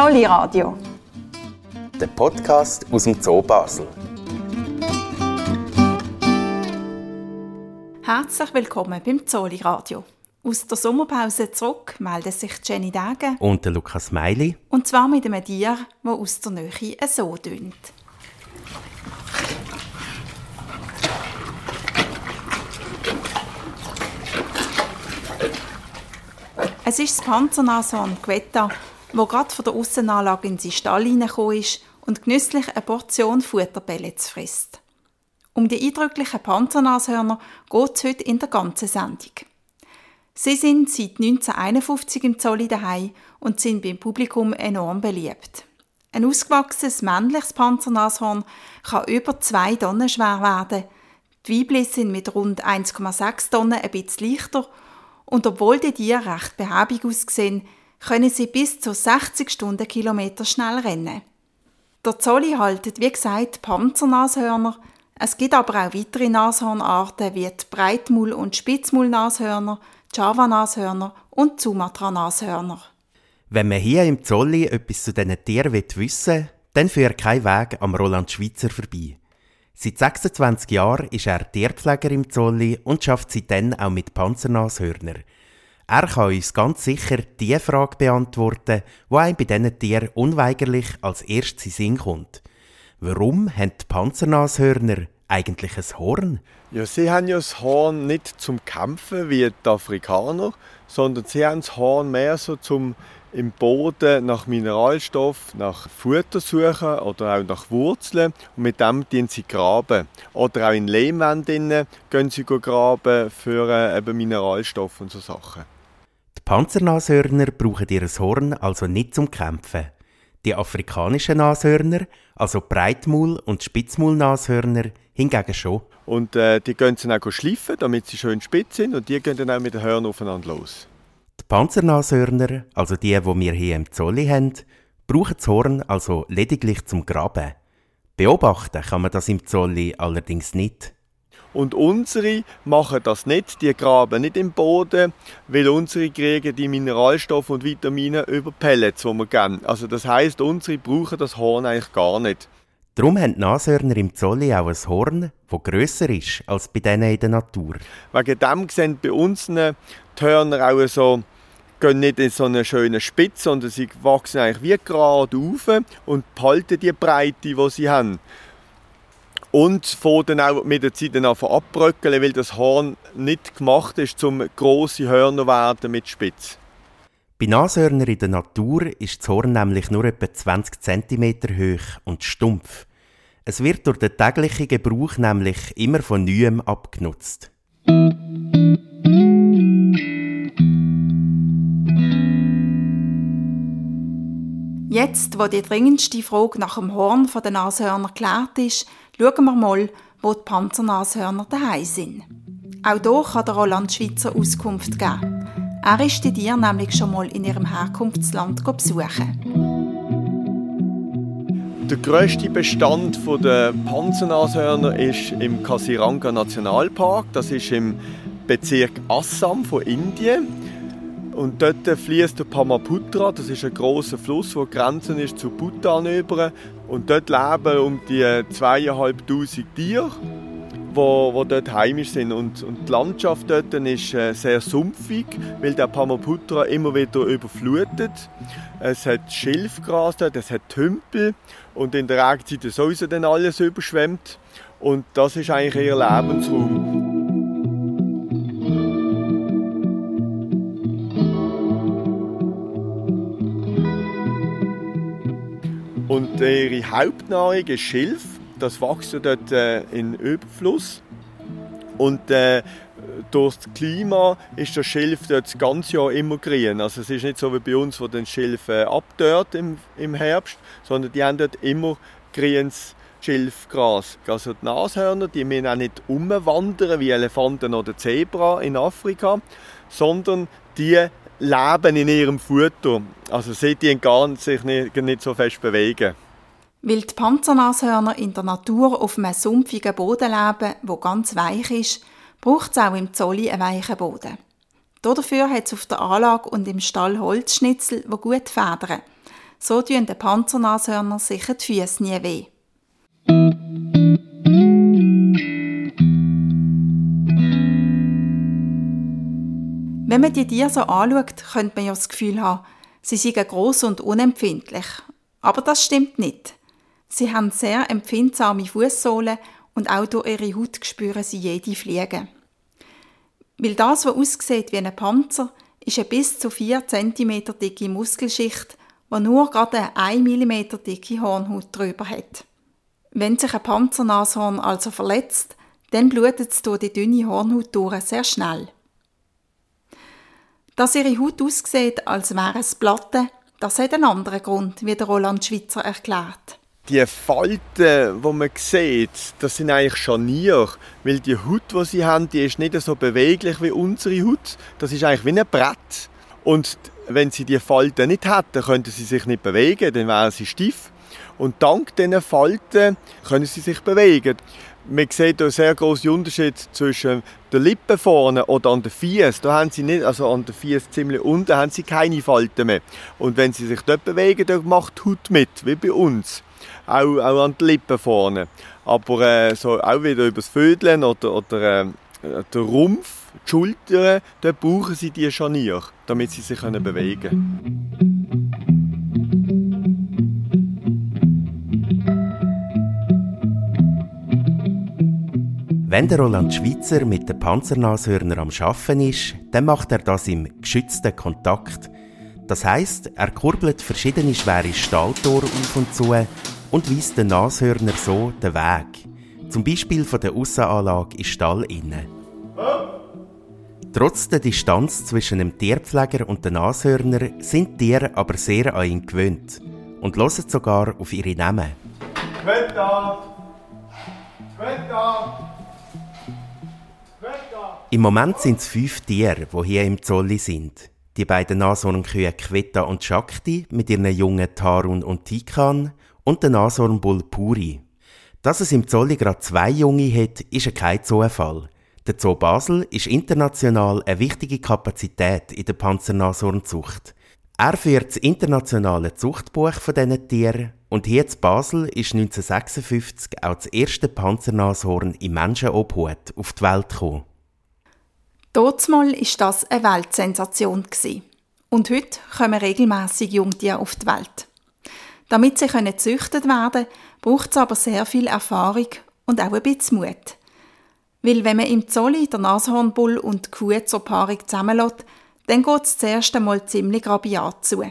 Zolli Radio. Der Podcast aus dem Zoo Basel. Herzlich willkommen beim Zolli Radio. Aus der Sommerpause zurück melden sich Jenny Degen Und der Lukas Meili. und zwar mit einem Tier, das aus der Nähe so tönt. Es ist das Panzernashorn Quetta, wo gerade von der Aussenanlage in seinen Stall hineingekommen ist und genüsslich eine Portion Futterpellets frisst. Um die eindrücklichen Panzernashörner geht es heute in der ganzen Sendung. Sie sind seit 1951 im Zolli daheim und sind beim Publikum enorm beliebt. Ein ausgewachsenes männliches Panzernashorn kann über zwei Tonnen schwer werden. Die Weibchen sind mit rund 1,6 Tonnen ein bisschen leichter und obwohl die Tiere recht behäbig aussehen, können sie bis zu 60 Stundenkilometer schnell rennen. Der Zolli haltet, wie gesagt, Panzernashörner. Es gibt aber auch weitere Nashornarten wie die Breitmaul- und Spitzmaulnashörner, Java-Nashörner und Sumatra-Nashörner. Wenn man hier im Zolli etwas zu diesen Tieren wissen will, dann führt kein Weg am Roland Schweitzer vorbei. Seit 26 Jahren ist er Tierpfleger im Zolli und schafft seitdem auch mit Panzernashörner. Er kann uns ganz sicher die Frage beantworten, die einem bei diesen Tieren unweigerlich als erstes in Sinn kommt. Warum haben die Panzernashörner eigentlich ein Horn? Ja, sie haben ja das Horn nicht zum Kämpfen wie die Afrikaner, sondern sie haben das Horn mehr so zum im Boden nach Mineralstoff, nach Futter suchen oder auch nach Wurzeln und mit dem gehen sie graben. Oder auch in Lehmwänden gehen sie graben für äh, eben Mineralstoff und so Sachen. Die Panzernashörner brauchen ihr Horn also nicht zum Kämpfen. Die afrikanischen Nashörner, also Breitmaul- und Spitzmaulnashörner, hingegen schon. Und äh, die gehen sie dann auch schleifen, damit sie schön spitz sind und die gehen dann auch mit den Hörnern aufeinander los. Die Panzernashörner, also die, die wir hier im Zolli haben, brauchen das Horn also lediglich zum Graben. Beobachten kann man das im Zolli allerdings nicht. Und unsere machen das nicht, die graben nicht im Boden, weil unsere kriegen die Mineralstoffe und Vitamine über Pellets, die wir geben. Also das heißt, unsere brauchen das Horn eigentlich gar nicht. Darum haben die Nashörner im Zolli auch ein Horn, das grösser ist als bei denen in der Natur. Wegen dem sehen bei uns die Hörner auch so, gehen nicht in so eine schöne Spitze, sondern sie wachsen eigentlich wie gerade auf und behalten die Breite, die sie haben. Und fangen dann auch mit der Zeit abbröckeln, weil das Horn nicht gemacht ist, um grosse Hörner zu werden mit Spitz. Bei Nashörnern in der Natur ist das Horn nämlich nur etwa 20 cm hoch und stumpf. Es wird durch den täglichen Gebrauch nämlich immer von neuem abgenutzt. Jetzt, wo die dringendste Frage nach dem Horn der Nashörner geklärt ist, schauen wir mal, wo die Panzernashörner daheim sind. Auch hier kann der Roland Schweizer Auskunft geben. Er ist die Tiere nämlich schon mal in ihrem Herkunftsland besuchen. Der grösste Bestand der Panzernashörner ist im Kasiranga Nationalpark. Das ist im Bezirk Assam von Indien. Und dort fließt der Pamaputra, das ist ein großer Fluss, der Grenzen ist zu Bhutan über. Und dort leben um die zweieinhalbtausend Tiere, wo, wo dort heimisch sind. Und, und die Landschaft dort ist äh, sehr sumpfig, weil der Pamaputra immer wieder überflutet. Es hat Schilfgras dort, es hat Tümpel und in der Regenzeit ist sowieso dann alles überschwemmt. Und das ist eigentlich ihr Lebensraum. Und ihre Hauptnahrung ist Schilf. Das wächst dort äh, in Überfluss. Und äh, durch das Klima ist das Schilf dort das ganze Jahr immer grün. Also es ist nicht so wie bei uns, wo das Schilf äh, abdört im, im Herbst, sondern die haben dort immer grünes Schilfgras. Also die Nashörner, die müssen auch nicht umwandern wie Elefanten oder Zebra in Afrika, sondern die leben in ihrem Futter. Also sie die gar sich nicht, nicht so fest bewegen. Weil die Panzernashörner in der Natur auf einem sumpfigen Boden leben, wo ganz weich ist, braucht es auch im Zolli einen weichen Boden. Dafür hat es auf der Anlage und im Stall Holzschnitzel, die gut federn. so tun den Panzernashörner sicher die Füße nie weh. Wenn man die Tiere so anschaut, könnte man ja das Gefühl haben, sie seien gross und unempfindlich. Aber das stimmt nicht. Sie haben sehr empfindsame Fußsohlen und auch durch ihre Haut spüren sie jede Fliege. Weil das, was aussieht wie ein Panzer, ist eine bis zu 4 cm dicke Muskelschicht, die nur gerade eine 1 mm dicke Hornhaut drüber hat. Wenn sich ein Panzernashorn also verletzt, dann blutet es durch die dünne Hornhaut durch sehr schnell. Dass ihre Haut aussieht, als wäre es Platte, das hat einen anderen Grund, wie der Roland Schwitzer erklärt. Die Falten, die man sieht, das sind eigentlich Scharniere, weil die Haut, die sie haben, die ist nicht so beweglich wie unsere Haut. Das ist eigentlich wie ein Brett. Und wenn sie die Falten nicht hätten, könnten sie sich nicht bewegen, dann wären sie stief. Und dank diesen Falten können sie sich bewegen. Man sieht einen sehr großen Unterschied zwischen den Lippen vorne oder an den Fies. Da haben sie nicht, also an den Fies ziemlich unten, haben sie keine Falten mehr. Und wenn sie sich dort bewegen, dann macht die Haut mit, wie bei uns. Auch, auch an den Lippen vorne. Aber äh, so auch wieder über das Vödeln oder, oder äh, der Rumpf, die Schultern, dort brauchen sie diese Scharnier, damit sie sich bewegen können. Wenn der Roland Schweitzer mit den Panzernashörner am Schaffen ist, dann macht er das im geschützten Kontakt. Das heißt, er kurbelt verschiedene schwere Stahltore auf und zu und weist den Nashörner so den Weg. Zum Beispiel von der Aussenanlage in Stall innen. Trotz der Distanz zwischen dem Tierpfleger und den Nashörner sind die Tiere aber sehr an ihn gewöhnt und hören sogar auf ihre Namen. Quetta! Quetta! Im Moment sind es fünf Tiere, die hier im Zolli sind. Die beiden Nashornkühe Quetta und Shakti mit ihren Jungen Tarun und Tikan und der Nashornbull Puri. Dass es im Zolli gerade zwei Junge hat, ist kein Zufall. Der Zoo Basel ist international eine wichtige Kapazität in der Panzernashornzucht. Er führt das internationale Zuchtbuch von diesen Tieren und hier in Basel ist 1956 auch das erste Panzernashorn im Menschenobhut auf die Welt gekommen. Dortmal war das eine Weltsensation. Und heute kommen regelmäßig Jungtiere auf die Welt. Damit sie gezüchtet werden können, braucht es aber sehr viel Erfahrung und auch ein bisschen Mut. Weil wenn man im Zolli der Nashornbull und die Kuh zur Paarung zusammenlässt, dann geht es zuerst einmal ziemlich rabiat zu.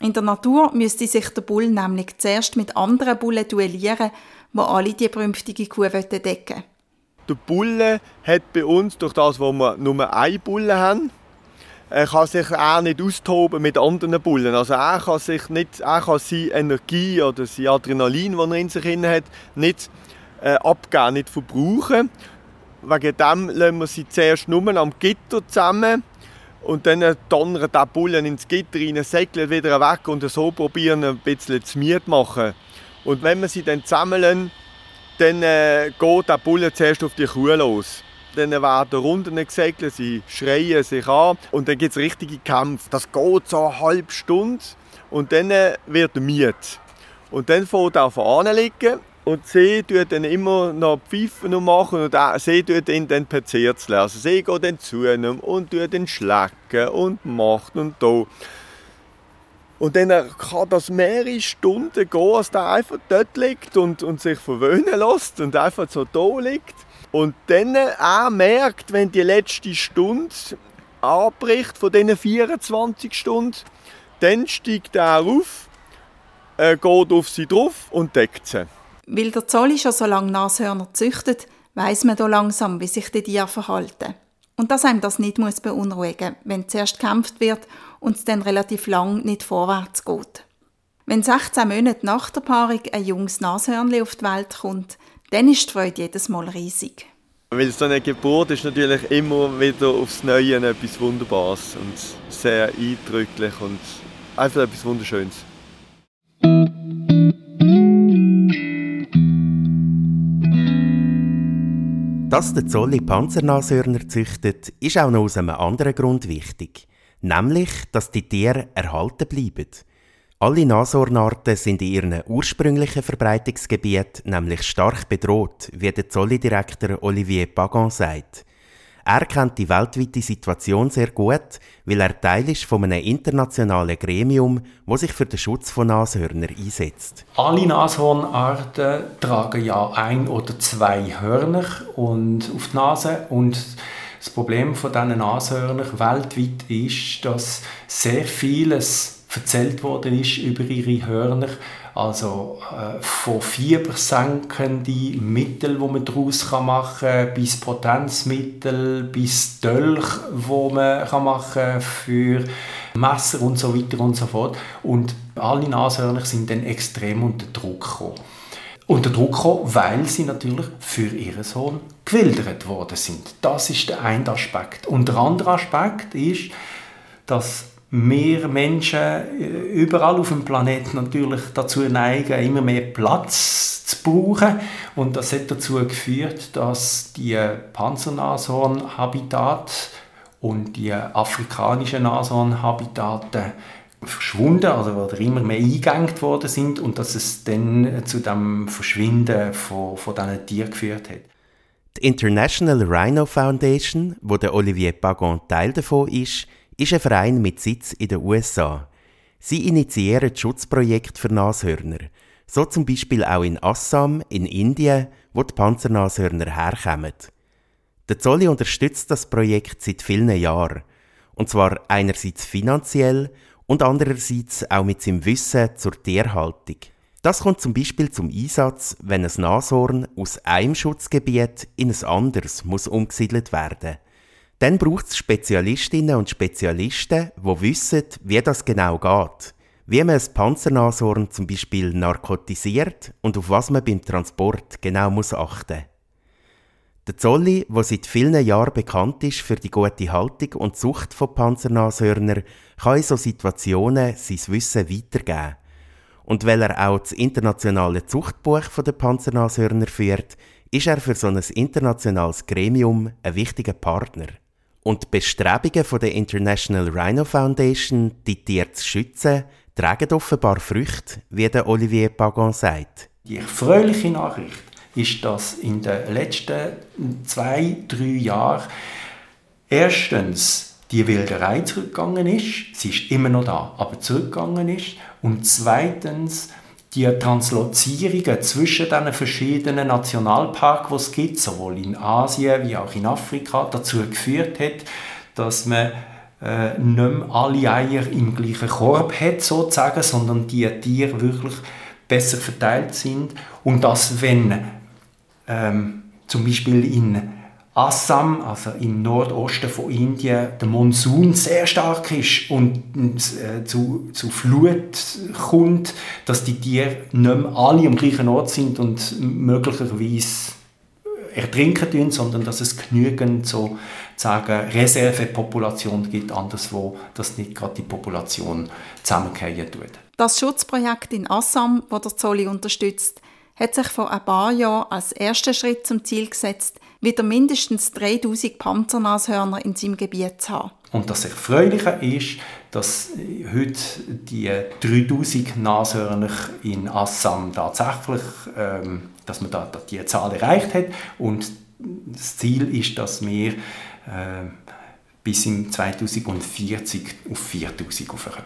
In der Natur müsste sich der Bull nämlich zuerst mit anderen Bullen duellieren, die alle die berühmtige Kuh decken wollen. Der Bulle hat bei uns, durch das, wo wir nur eine Bulle haben, er kann sich auch nicht austoben mit anderen Bullen. Also er kann sich nicht, er kann seine Energie oder sein Adrenalin, das er in sich hat, nicht äh, abgeben, nicht verbrauchen. Wegen dem lassen wir sie zuerst nur am Gitter zusammen und dann donnern die Bullen ins Gitter rein, segeln wieder weg und so probieren ein bisschen zu Miet machen. Und wenn wir sie dann zusammen dann äh, geht der Bulle zuerst auf die Kuh los. Dann werden Runden gesegelt, sie schreien sich an und dann gibt es richtige Kämpfe. Das geht so eine halbe Stunde und dann äh, wird miet. Und dann fängt er vorne liegen und sie tut dann immer noch Pfeifen und machen und sie tut ihn dann perzerzeln. Also sie geht dann zu ihm und tut ihn schlecken und macht und da. Und dann kann das mehrere Stunden gehen, als der einfach dort liegt und, und sich verwöhnen lässt und einfach so da liegt. Und dann auch merkt, wenn die letzte Stunde anbricht von diesen 24 Stunden, dann steigt er auf, äh, geht auf sie drauf und deckt sie. Weil der Zolli schon so lange Nashörner züchtet, weiß man da langsam, wie sich die Tiere verhalten. Und dass einem das nicht beunruhigen muss, wenn zuerst gekämpft wird und es dann relativ lang nicht vorwärts geht. Wenn 16 Monate nach der Paarung ein junges Nashörnchen auf die Welt kommt, dann ist die Freude jedes Mal riesig. Weil so eine Geburt ist natürlich immer wieder aufs Neue etwas Wunderbares und sehr eindrücklich und einfach etwas Wunderschönes. Dass der Zolli Panzernashörner züchtet, ist auch noch aus einem anderen Grund wichtig. Nämlich, dass die Tiere erhalten bleiben. Alle Nashornarten sind in ihren ursprünglichen Verbreitungsgebiet nämlich stark bedroht, wie der Zolli-Direktor Olivier Pagan sagt. Er kennt die weltweite Situation sehr gut, weil er Teil ist von einem internationalen Gremium, das sich für den Schutz von Nashörnern einsetzt. Alle Nashornarten tragen ja ein oder zwei Hörner und auf die Nase und das Problem von diesen Nashörnern weltweit ist, dass sehr vieles erzählt worden ist über ihre Hörner. Also äh, von fiebersenkende Mittel, die man daraus machen kann, bis Potenzmittel, bis Dolch, wo man kann machen für Messer und so weiter und so fort. Und alle Nashörner sind dann extrem unter Druck gekommen. Unter Druck gekommen, weil sie natürlich für ihren Sohn gewildert worden sind. Das ist der eine Aspekt. Und der andere Aspekt ist, dass mehr Menschen äh, überall auf dem Planeten natürlich dazu neigen, immer mehr Platz zu brauchen. Und das hat dazu geführt, dass die Panzernashorn-Habitate und die afrikanischen Nashorn-Habitate verschwunden also oder immer mehr eingegangen worden sind und dass es dann zu dem Verschwinden von, von diesen Tieren geführt hat. Die International Rhino Foundation, wo der Olivier Pagon Teil davon ist, ist ein Verein mit Sitz in den USA. Sie initiieren Schutzprojekte für Nashörner, so zum Beispiel auch in Assam in Indien, wo die Panzernashörner herkommen. Der Zolli unterstützt das Projekt seit vielen Jahren, und zwar einerseits finanziell und andererseits auch mit seinem Wissen zur Tierhaltung. Das kommt zum Beispiel zum Einsatz, wenn ein Nashorn aus einem Schutzgebiet in ein anderes muss umgesiedelt werden dann braucht es Spezialistinnen und Spezialisten, die wissen, wie das genau geht. Wie man ein Panzernashorn zum Beispiel narkotisiert und auf was man beim Transport genau muss achten Der Zolli, der seit vielen Jahren bekannt ist für die gute Haltung und Zucht von Panzernashörnern, kann in solchen Situationen sein Wissen weitergeben. Und weil er auch das internationale Zuchtbuch der Panzernashörner führt, ist er für so ein internationales Gremium ein wichtiger Partner. Und die Bestrebungen der International Rhino Foundation, die Tiere zu schützen, tragen offenbar Früchte, wie der Olivier Pagan sagt. Die erfreuliche Nachricht ist, dass in den letzten zwei, drei Jahren. Erstens die Wilderei zurückgegangen ist, sie ist immer noch da, aber zurückgegangen ist, und zweitens die Translozierungen zwischen den verschiedenen Nationalparks, die es gibt, sowohl in Asien wie auch in Afrika, dazu geführt hat, dass man äh, nicht mehr alle Eier im gleichen Korb hat, sozusagen, sondern die Tiere wirklich besser verteilt sind. Und dass, wenn ähm, zum Beispiel in Assam, also im Nordosten von Indien, der Monsun sehr stark ist und äh, zu, zu Flut kommt, dass die Tiere nicht mehr alle am gleichen Ort sind und möglicherweise ertrinken tun, sondern dass es genügend so sagen Reservepopulation gibt, anderswo, dass nicht gerade die Population zusammenfallen tut. Das Schutzprojekt in Assam, das der Zolli unterstützt, hat sich vor ein paar Jahren als erster Schritt zum Ziel gesetzt, wieder mindestens 3000 Panzernashörner in seinem Gebiet zu haben. Und das Erfreuliche ist, dass heute die 3000 Nashörner in Assam tatsächlich, ähm, dass man da, die Zahl erreicht hat. Und das Ziel ist, dass wir äh, bis im 2040 auf 4000 aufkommen.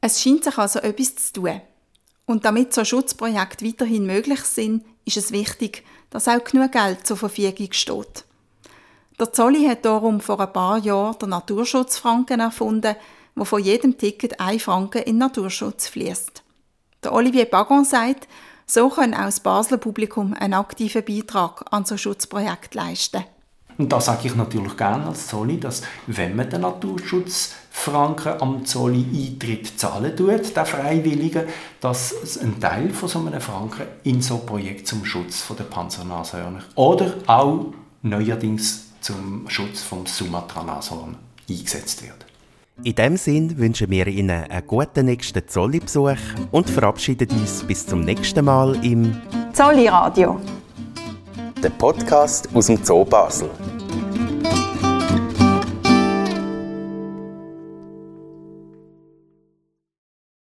Es scheint sich also etwas zu tun. Und damit so Schutzprojekte weiterhin möglich sind, ist es wichtig, dass auch genug Geld zur Verfügung steht. Der Zolli hat darum vor ein paar Jahren den Naturschutzfranken erfunden, wo von jedem Ticket ein Franken in Naturschutz fließt. Der Olivier Bagon sagt, so kann auch das Basler Publikum einen aktiven Beitrag an so Schutzprojekt leisten. Und da sage ich natürlich gerne als Zolli, dass wenn man den Naturschutzfranken am Zolli Eintritt zahlen tut, der Freiwillige, dass ein Teil von so einem Franken in so ein Projekt zum Schutz der Panzernashörner oder auch neuerdings zum Schutz vom Sumatra-Nashorn eingesetzt wird. In dem Sinn wünschen wir Ihnen einen guten nächsten Zolli-Besuch und verabschieden uns bis zum nächsten Mal im Zolli Radio der Podcast aus dem Zoo Basel.